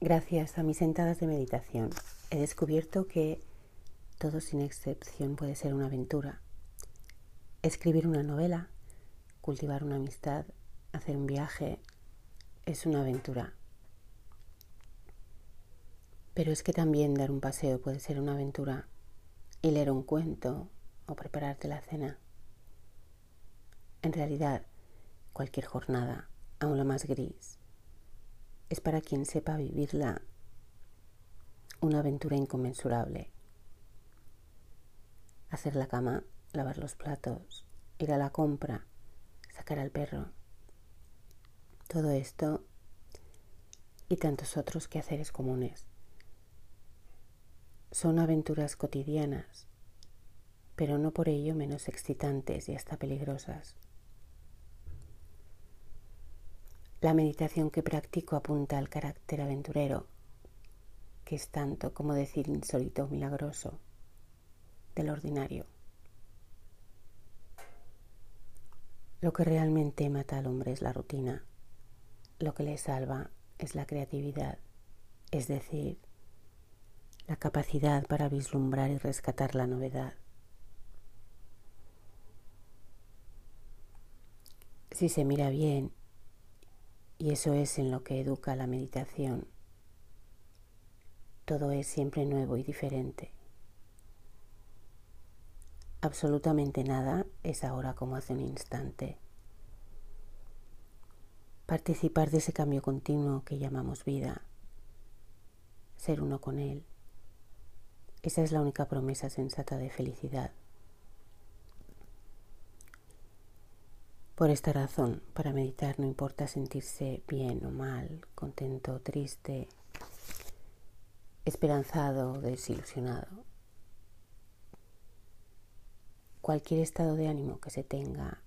Gracias a mis sentadas de meditación he descubierto que todo sin excepción puede ser una aventura. Escribir una novela, cultivar una amistad, hacer un viaje, es una aventura. Pero es que también dar un paseo puede ser una aventura y leer un cuento o prepararte la cena. En realidad, cualquier jornada, aún la más gris, es para quien sepa vivirla una aventura inconmensurable. Hacer la cama, lavar los platos, ir a la compra, sacar al perro. Todo esto y tantos otros quehaceres comunes. Son aventuras cotidianas, pero no por ello menos excitantes y hasta peligrosas. La meditación que practico apunta al carácter aventurero, que es tanto como decir insólito milagroso, del ordinario. Lo que realmente mata al hombre es la rutina, lo que le salva es la creatividad, es decir, la capacidad para vislumbrar y rescatar la novedad. Si se mira bien y eso es en lo que educa la meditación. Todo es siempre nuevo y diferente. Absolutamente nada es ahora como hace un instante. Participar de ese cambio continuo que llamamos vida, ser uno con él, esa es la única promesa sensata de felicidad. Por esta razón, para meditar no importa sentirse bien o mal, contento triste, esperanzado o desilusionado. Cualquier estado de ánimo que se tenga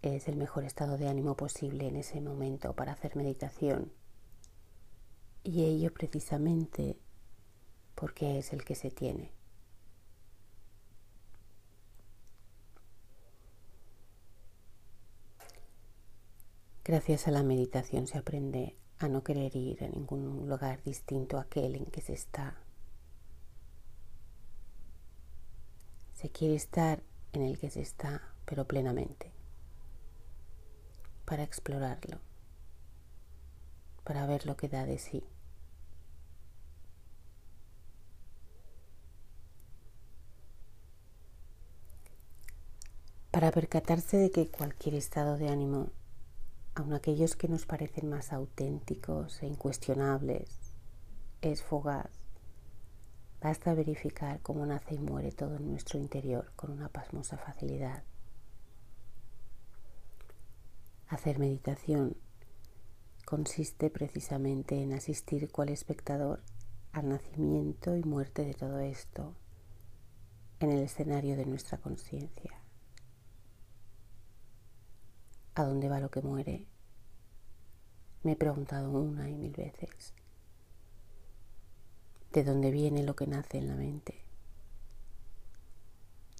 es el mejor estado de ánimo posible en ese momento para hacer meditación. Y ello precisamente porque es el que se tiene. Gracias a la meditación se aprende a no querer ir a ningún lugar distinto a aquel en que se está. Se quiere estar en el que se está, pero plenamente, para explorarlo, para ver lo que da de sí. Para percatarse de que cualquier estado de ánimo aun aquellos que nos parecen más auténticos e incuestionables, es fugaz. Basta verificar cómo nace y muere todo en nuestro interior con una pasmosa facilidad. Hacer meditación consiste precisamente en asistir cual espectador al nacimiento y muerte de todo esto en el escenario de nuestra conciencia. ¿A dónde va lo que muere? Me he preguntado una y mil veces. ¿De dónde viene lo que nace en la mente?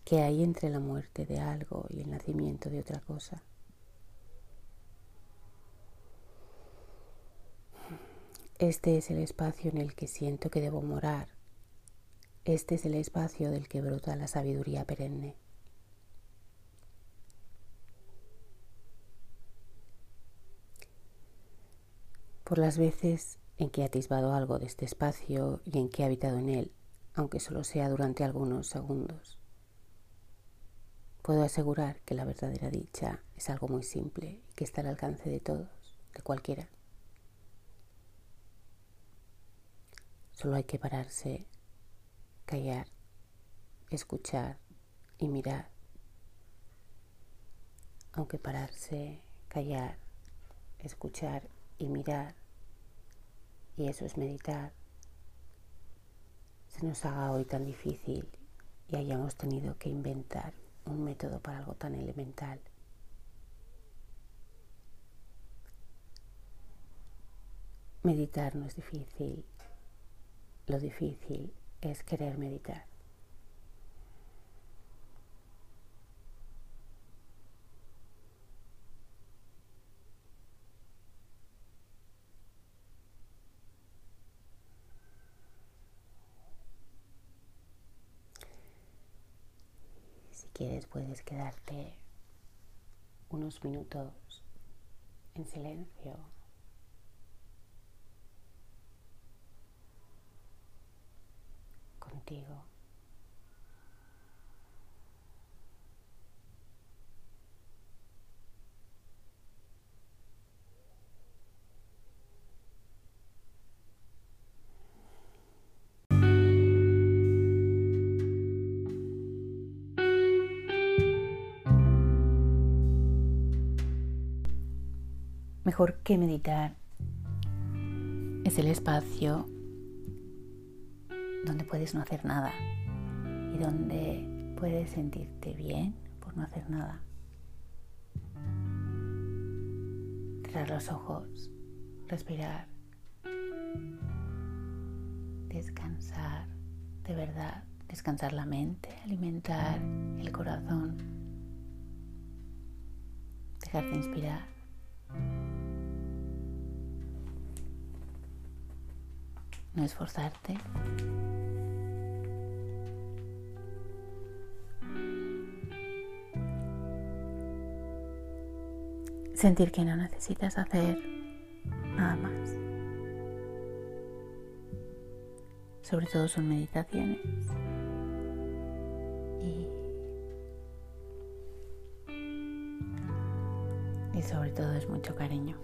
¿Qué hay entre la muerte de algo y el nacimiento de otra cosa? Este es el espacio en el que siento que debo morar. Este es el espacio del que brota la sabiduría perenne. Por las veces en que he atisbado algo de este espacio y en que he habitado en él, aunque solo sea durante algunos segundos. Puedo asegurar que la verdadera dicha es algo muy simple y que está al alcance de todos, de cualquiera. Solo hay que pararse, callar, escuchar y mirar. Aunque pararse, callar, escuchar y mirar y eso es meditar, se nos haga hoy tan difícil y hayamos tenido que inventar un método para algo tan elemental. Meditar no es difícil, lo difícil es querer meditar. Quieres puedes quedarte unos minutos en silencio. Contigo. Mejor que meditar es el espacio donde puedes no hacer nada y donde puedes sentirte bien por no hacer nada. Cerrar los ojos, respirar, descansar, de verdad, descansar la mente, alimentar el corazón, dejarte inspirar. No esforzarte. Sentir que no necesitas hacer nada más. Sobre todo son meditaciones. Y, y sobre todo es mucho cariño.